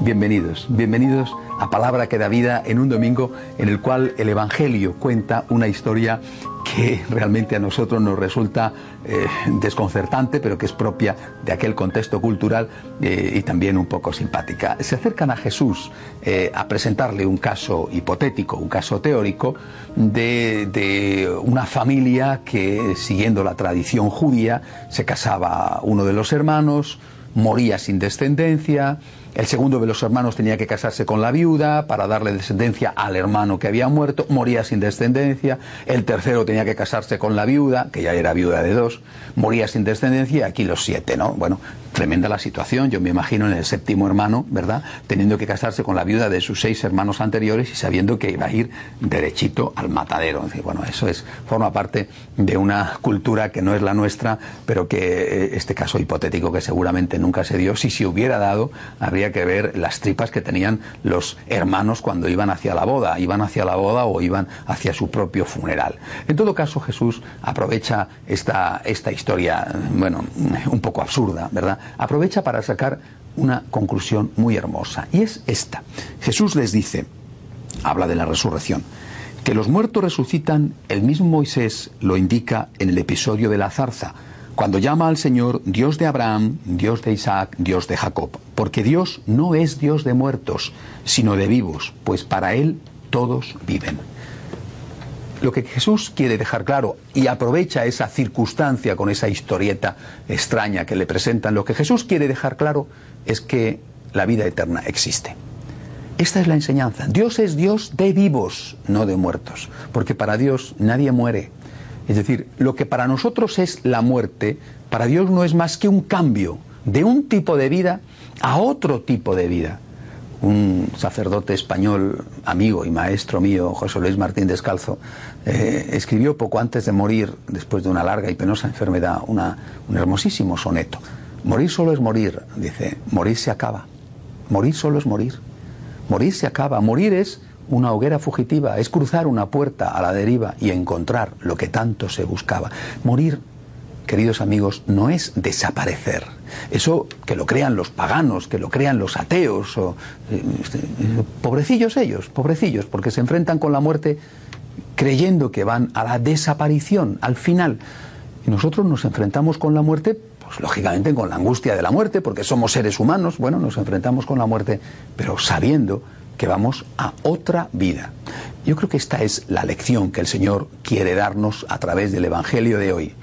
Bienvenidos, bienvenidos a Palabra que da vida en un domingo en el cual el Evangelio cuenta una historia que realmente a nosotros nos resulta eh, desconcertante, pero que es propia de aquel contexto cultural eh, y también un poco simpática. Se acercan a Jesús eh, a presentarle un caso hipotético, un caso teórico, de una familia que, siguiendo la tradición judía, se casaba uno de los hermanos, moría sin descendencia, el segundo de los hermanos tenía que casarse con la viuda para darle descendencia al hermano que había muerto, moría sin descendencia. El tercero tenía que casarse con la viuda, que ya era viuda de dos, moría sin descendencia. Aquí los siete, ¿no? Bueno, tremenda la situación. Yo me imagino en el séptimo hermano, ¿verdad? Teniendo que casarse con la viuda de sus seis hermanos anteriores y sabiendo que iba a ir derechito al matadero. Bueno, eso es, forma parte de una cultura que no es la nuestra, pero que eh, este caso hipotético que seguramente nunca se dio, si se hubiera dado, habría que ver las tripas que tenían los hermanos cuando iban hacia la boda, iban hacia la boda o iban hacia su propio funeral. En todo caso, Jesús aprovecha esta, esta historia, bueno, un poco absurda, ¿verdad? Aprovecha para sacar una conclusión muy hermosa, y es esta. Jesús les dice, habla de la resurrección, que los muertos resucitan, el mismo Moisés lo indica en el episodio de la zarza, cuando llama al Señor Dios de Abraham, Dios de Isaac, Dios de Jacob, porque Dios no es Dios de muertos, sino de vivos, pues para Él todos viven. Lo que Jesús quiere dejar claro, y aprovecha esa circunstancia con esa historieta extraña que le presentan, lo que Jesús quiere dejar claro es que la vida eterna existe. Esta es la enseñanza. Dios es Dios de vivos, no de muertos, porque para Dios nadie muere, es decir, lo que para nosotros es la muerte, para Dios no es más que un cambio de un tipo de vida a otro tipo de vida. Un sacerdote español, amigo y maestro mío, José Luis Martín Descalzo, eh, escribió poco antes de morir, después de una larga y penosa enfermedad, un hermosísimo soneto. Morir solo es morir, dice, morir se acaba. Morir solo es morir. Morir se acaba. Morir es una hoguera fugitiva, es cruzar una puerta a la deriva y encontrar lo que tanto se buscaba. Morir, queridos amigos, no es desaparecer. Eso que lo crean los paganos, que lo crean los ateos, o, eh, pobrecillos ellos, pobrecillos, porque se enfrentan con la muerte creyendo que van a la desaparición, al final. Y nosotros nos enfrentamos con la muerte pues lógicamente con la angustia de la muerte, porque somos seres humanos, bueno, nos enfrentamos con la muerte, pero sabiendo que vamos a otra vida. Yo creo que esta es la lección que el Señor quiere darnos a través del Evangelio de hoy.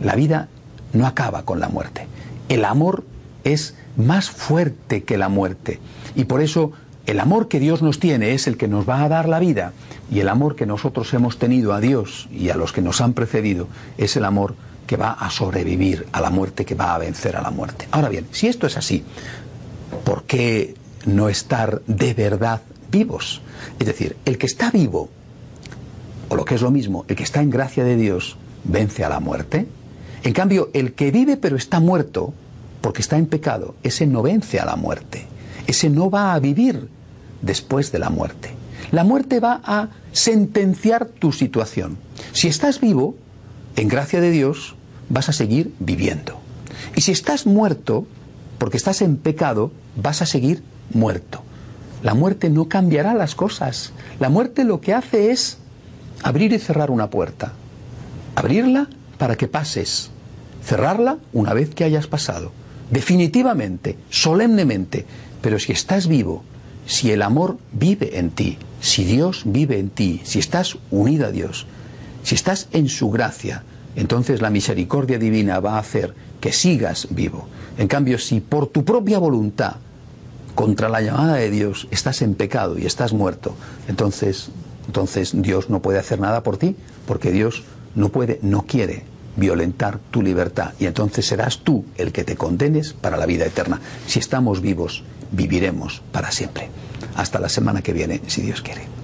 La vida no acaba con la muerte. El amor es más fuerte que la muerte. Y por eso el amor que Dios nos tiene es el que nos va a dar la vida. Y el amor que nosotros hemos tenido a Dios y a los que nos han precedido es el amor que va a sobrevivir a la muerte, que va a vencer a la muerte. Ahora bien, si esto es así, ¿por qué no estar de verdad vivos. Es decir, el que está vivo, o lo que es lo mismo, el que está en gracia de Dios, vence a la muerte. En cambio, el que vive pero está muerto, porque está en pecado, ese no vence a la muerte. Ese no va a vivir después de la muerte. La muerte va a sentenciar tu situación. Si estás vivo, en gracia de Dios, vas a seguir viviendo. Y si estás muerto, porque estás en pecado, vas a seguir muerto. La muerte no cambiará las cosas. La muerte lo que hace es abrir y cerrar una puerta. Abrirla para que pases. Cerrarla una vez que hayas pasado. definitivamente, solemnemente. Pero si estás vivo, si el amor vive en ti, si Dios vive en ti, si estás unido a Dios, si estás en su gracia, entonces la misericordia divina va a hacer que sigas vivo. En cambio, si por tu propia voluntad, contra la llamada de Dios, estás en pecado y estás muerto, entonces, entonces Dios no puede hacer nada por ti, porque Dios no puede, no quiere violentar tu libertad y entonces serás tú el que te condenes para la vida eterna. Si estamos vivos, viviremos para siempre. Hasta la semana que viene, si Dios quiere.